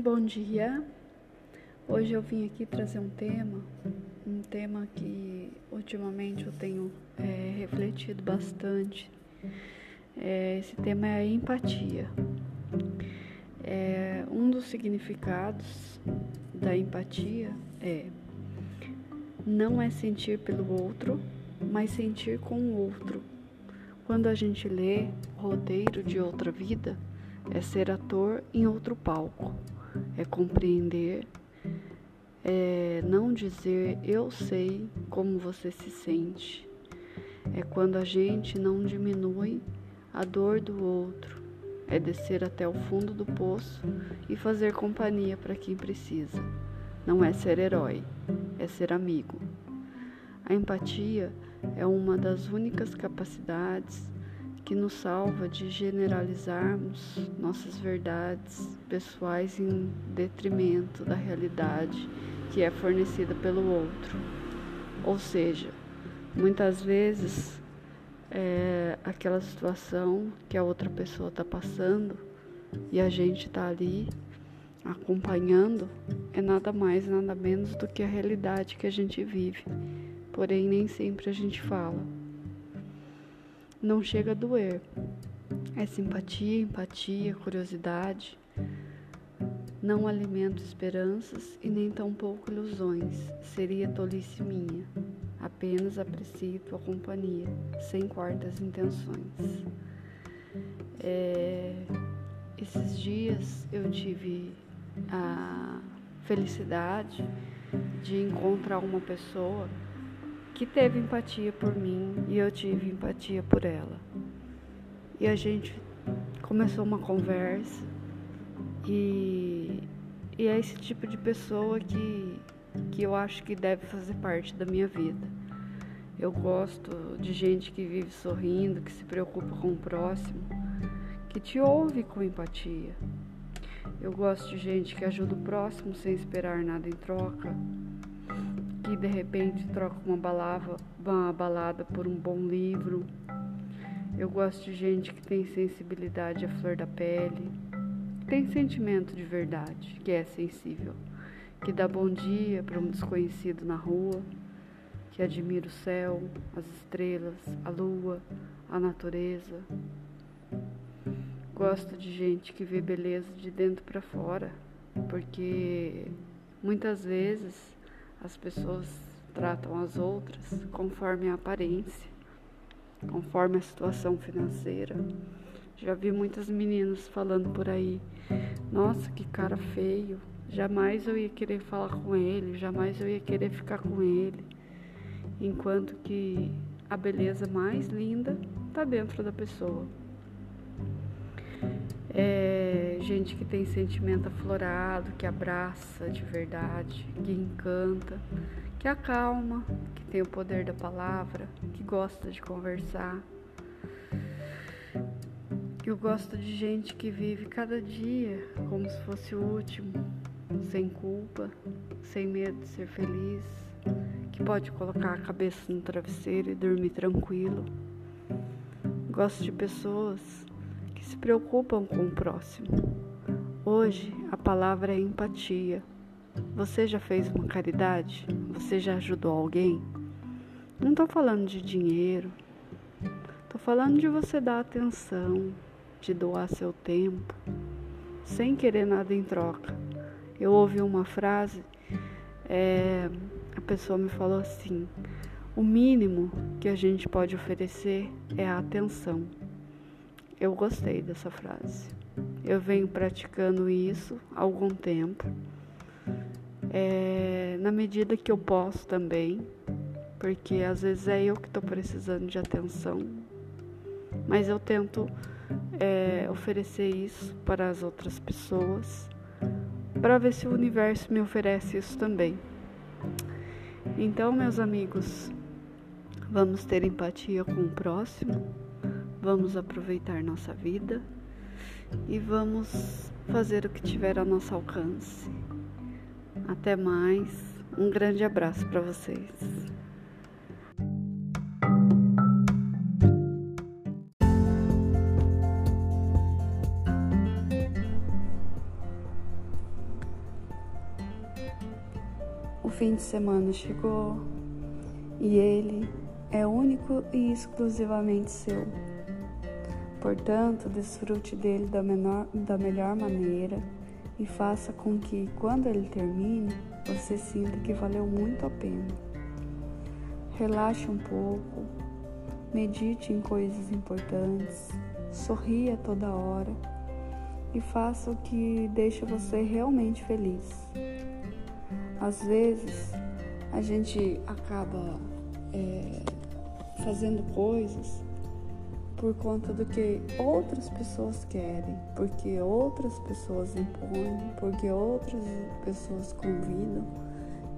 Bom dia. Hoje eu vim aqui trazer um tema, um tema que ultimamente eu tenho é, refletido bastante. É, esse tema é a empatia. É, um dos significados da empatia é não é sentir pelo outro, mas sentir com o outro. Quando a gente lê o roteiro de outra vida, é ser ator em outro palco, é compreender, é não dizer eu sei como você se sente, é quando a gente não diminui a dor do outro, é descer até o fundo do poço e fazer companhia para quem precisa. Não é ser herói, é ser amigo. A empatia é uma das únicas capacidades que nos salva de generalizarmos nossas verdades pessoais em detrimento da realidade que é fornecida pelo outro. Ou seja, muitas vezes é aquela situação que a outra pessoa está passando e a gente está ali acompanhando é nada mais, nada menos do que a realidade que a gente vive. Porém, nem sempre a gente fala não chega a doer. É simpatia, empatia, curiosidade. Não alimento esperanças e nem tampouco ilusões. Seria tolice minha. Apenas aprecio tua companhia, sem quartas intenções. É, esses dias eu tive a felicidade de encontrar uma pessoa que teve empatia por mim e eu tive empatia por ela. E a gente começou uma conversa e, e é esse tipo de pessoa que, que eu acho que deve fazer parte da minha vida. Eu gosto de gente que vive sorrindo, que se preocupa com o próximo, que te ouve com empatia. Eu gosto de gente que ajuda o próximo sem esperar nada em troca de repente troca uma balada, uma balada por um bom livro. Eu gosto de gente que tem sensibilidade à flor da pele, tem sentimento de verdade, que é sensível, que dá bom dia para um desconhecido na rua, que admira o céu, as estrelas, a lua, a natureza. Gosto de gente que vê beleza de dentro para fora, porque muitas vezes as pessoas tratam as outras conforme a aparência, conforme a situação financeira. Já vi muitas meninas falando por aí: nossa, que cara feio, jamais eu ia querer falar com ele, jamais eu ia querer ficar com ele. Enquanto que a beleza mais linda está dentro da pessoa. É gente que tem sentimento aflorado, que abraça de verdade, que encanta, que acalma, que tem o poder da palavra, que gosta de conversar. Eu gosto de gente que vive cada dia como se fosse o último, sem culpa, sem medo de ser feliz, que pode colocar a cabeça no travesseiro e dormir tranquilo. Gosto de pessoas se preocupam com o próximo. Hoje a palavra é empatia. Você já fez uma caridade? Você já ajudou alguém? Não estou falando de dinheiro, estou falando de você dar atenção, de doar seu tempo, sem querer nada em troca. Eu ouvi uma frase, é, a pessoa me falou assim: o mínimo que a gente pode oferecer é a atenção. Eu gostei dessa frase. Eu venho praticando isso há algum tempo, é, na medida que eu posso também, porque às vezes é eu que estou precisando de atenção, mas eu tento é, oferecer isso para as outras pessoas, para ver se o universo me oferece isso também. Então, meus amigos, vamos ter empatia com o próximo Vamos aproveitar nossa vida e vamos fazer o que tiver ao nosso alcance. Até mais. Um grande abraço para vocês. fim de semana chegou e ele é único e exclusivamente seu. Portanto, desfrute dele da, menor, da melhor maneira e faça com que, quando ele termine, você sinta que valeu muito a pena. Relaxe um pouco, medite em coisas importantes, sorria toda hora e faça o que deixa você realmente feliz. Às vezes, a gente acaba é, fazendo coisas por conta do que outras pessoas querem, porque outras pessoas impõem, porque outras pessoas convidam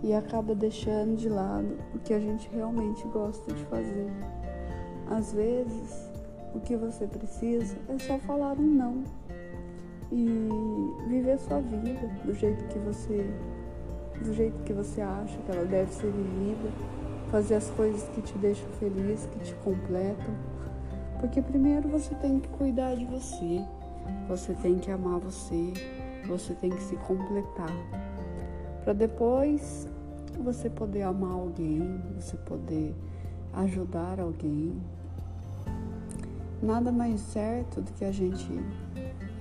e acaba deixando de lado o que a gente realmente gosta de fazer. Às vezes, o que você precisa é só falar um não e viver sua vida do jeito que você do jeito que você acha que ela deve ser vivida, fazer as coisas que te deixam feliz, que te completam. Porque primeiro você tem que cuidar de você, você tem que amar você, você tem que se completar. Para depois você poder amar alguém, você poder ajudar alguém. Nada mais certo do que a gente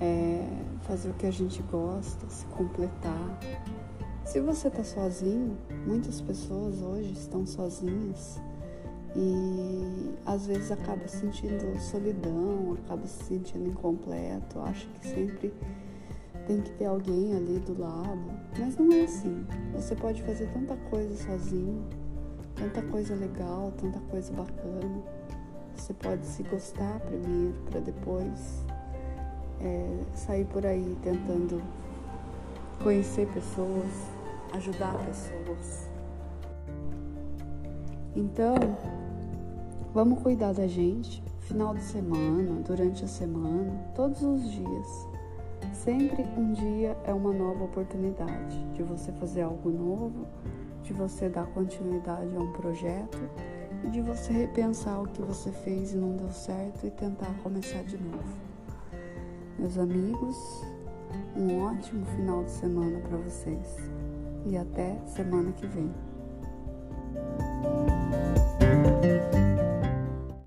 é, fazer o que a gente gosta, se completar. Se você está sozinho, muitas pessoas hoje estão sozinhas e às vezes acaba sentindo solidão, acaba se sentindo incompleto, acha que sempre tem que ter alguém ali do lado. Mas não é assim. Você pode fazer tanta coisa sozinho, tanta coisa legal, tanta coisa bacana. Você pode se gostar primeiro para depois é, sair por aí tentando conhecer pessoas, ajudar pessoas. Então, vamos cuidar da gente, final de semana, durante a semana, todos os dias. Sempre um dia é uma nova oportunidade de você fazer algo novo, de você dar continuidade a um projeto e de você repensar o que você fez e não deu certo e tentar começar de novo. Meus amigos, um ótimo final de semana para vocês e até semana que vem.